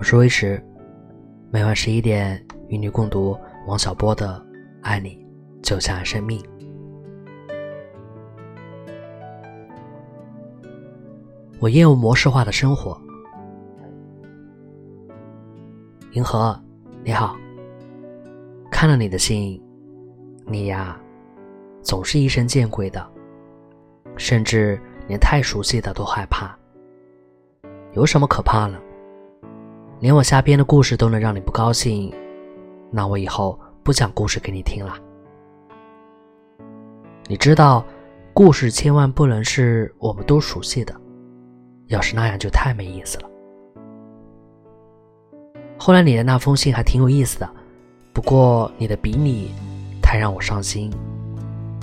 我是微石，每晚十一点与你共读王小波的《爱你就像生命》。我厌恶模式化的生活。银河，你好，看了你的信，你呀，总是疑神见鬼的，甚至连太熟悉的都害怕。有什么可怕了？连我瞎编的故事都能让你不高兴，那我以后不讲故事给你听了。你知道，故事千万不能是我们都熟悉的，要是那样就太没意思了。后来你的那封信还挺有意思的，不过你的笔拟太让我伤心，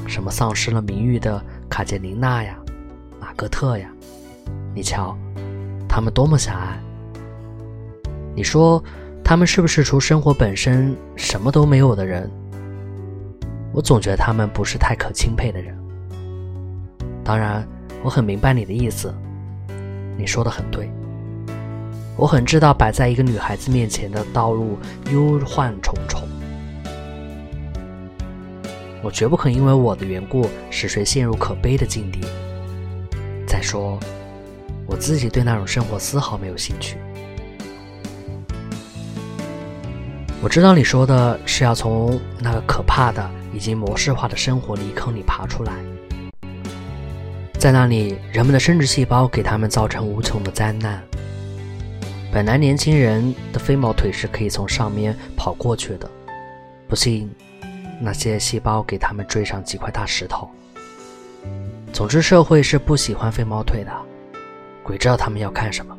什么丧失了名誉的卡捷琳娜呀，马格特呀，你瞧，他们多么狭隘。你说，他们是不是除生活本身什么都没有的人？我总觉得他们不是太可钦佩的人。当然，我很明白你的意思，你说的很对。我很知道摆在一个女孩子面前的道路忧患重重，我绝不肯因为我的缘故使谁陷入可悲的境地。再说，我自己对那种生活丝毫没有兴趣。我知道你说的是要从那个可怕的、已经模式化的生活泥坑里爬出来，在那里，人们的生殖细胞给他们造成无穷的灾难。本来年轻人的飞毛腿是可以从上面跑过去的，不信，那些细胞给他们追上几块大石头。总之，社会是不喜欢飞毛腿的，鬼知道他们要看什么。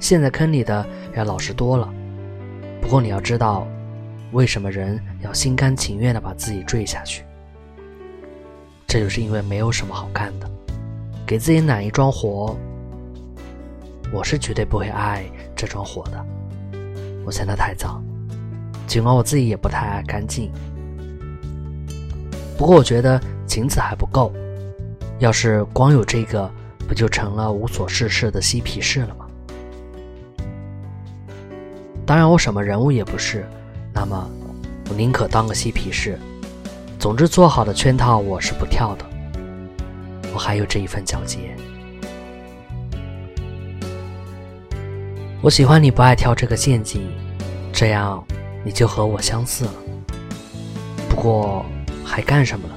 陷在坑里的要老实多了。不过你要知道，为什么人要心甘情愿的把自己坠下去？这就是因为没有什么好干的，给自己揽一桩活。我是绝对不会爱这桩活的，我嫌它太脏，尽管我自己也不太爱干净。不过我觉得仅此还不够，要是光有这个，不就成了无所事事的嬉皮士了吗？当然，我什么人物也不是，那么我宁可当个嬉皮士。总之，做好的圈套我是不跳的。我还有这一份皎洁。我喜欢你不爱跳这个陷阱，这样你就和我相似了。不过还干什么了？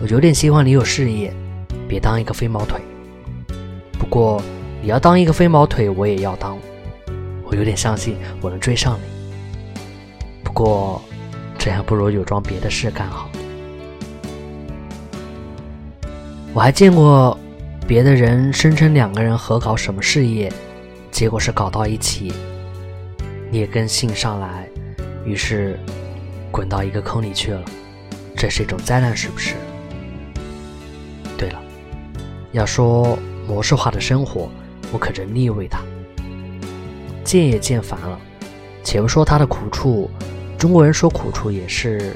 我有点希望你有事业，别当一个飞毛腿。不过你要当一个飞毛腿，我也要当。我有点相信我能追上你，不过这样不如有桩别的事干好。我还见过别的人声称两个人合搞什么事业，结果是搞到一起，劣根性上来，于是滚到一个坑里去了。这是一种灾难，是不是？对了，要说模式化的生活，我可真腻味它。见也见烦了，且不说他的苦处，中国人说苦处也是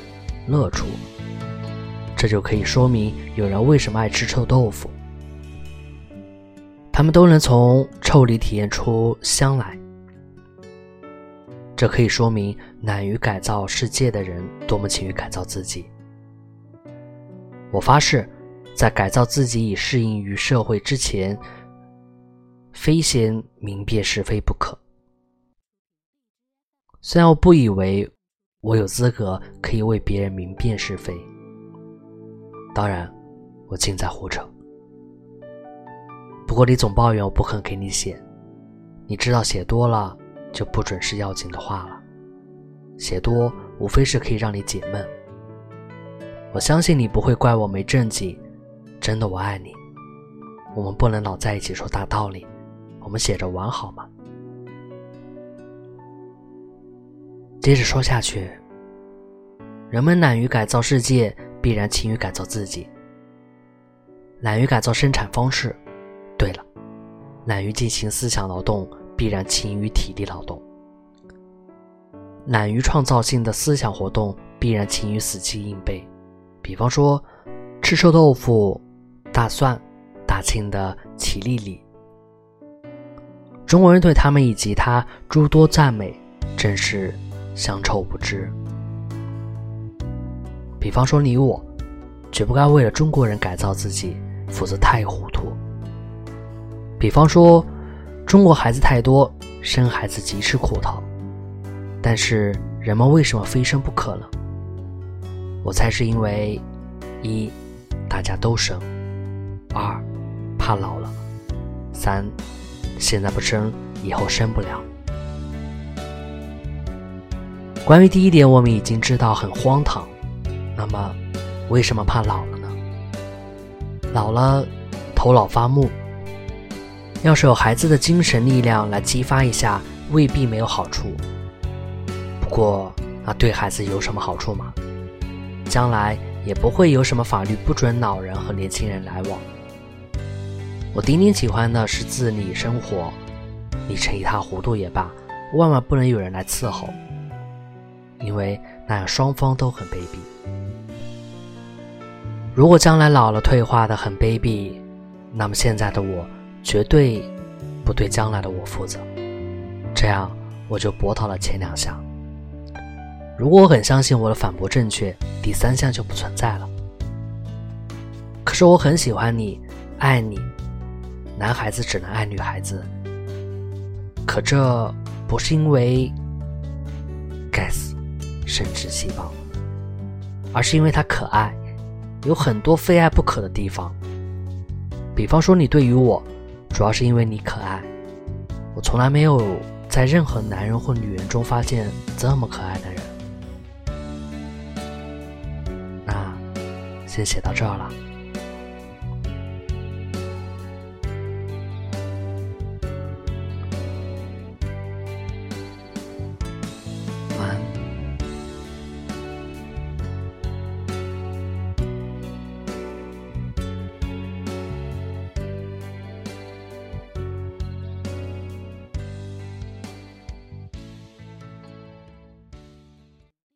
乐处，这就可以说明有人为什么爱吃臭豆腐。他们都能从臭里体验出香来，这可以说明懒于改造世界的人多么勤于改造自己。我发誓，在改造自己以适应于社会之前，非先明辨是非不可。虽然我不以为我有资格可以为别人明辨是非，当然我尽在胡扯。不过你总抱怨我不肯给你写，你知道写多了就不准是要紧的话了。写多无非是可以让你解闷。我相信你不会怪我没正经，真的我爱你。我们不能老在一起说大道理，我们写着玩好吗？接着说下去，人们懒于改造世界，必然勤于改造自己。懒于改造生产方式，对了，懒于进行思想劳动，必然勤于体力劳动。懒于创造性的思想活动，必然勤于死记硬背。比方说，吃臭豆腐、大蒜、大庆的齐丽丽。中国人对他们以及他诸多赞美，真是乡愁不知。比方说你我，绝不该为了中国人改造自己，否则太糊涂。比方说，中国孩子太多，生孩子极是苦头。但是人们为什么非生不可呢？我猜是因为，一，大家都生；二，怕老了；三，现在不生，以后生不了。关于第一点，我们已经知道很荒唐。那么，为什么怕老了呢？老了，头脑发木。要是有孩子的精神力量来激发一下，未必没有好处。不过，那对孩子有什么好处吗？将来也不会有什么法律不准老人和年轻人来往。我顶顶喜欢的是自理生活，你成一塌糊涂也罢，万万不能有人来伺候，因为那样双方都很卑鄙。如果将来老了退化的很卑鄙，那么现在的我绝对不对将来的我负责。这样我就驳倒了前两项。如果我很相信我的反驳正确，第三项就不存在了。可是我很喜欢你，爱你，男孩子只能爱女孩子。可这不是因为生殖细胞，而是因为它可爱，有很多非爱不可的地方。比方说，你对于我，主要是因为你可爱。我从来没有在任何男人或女人中发现这么可爱的人。那先写到这儿了。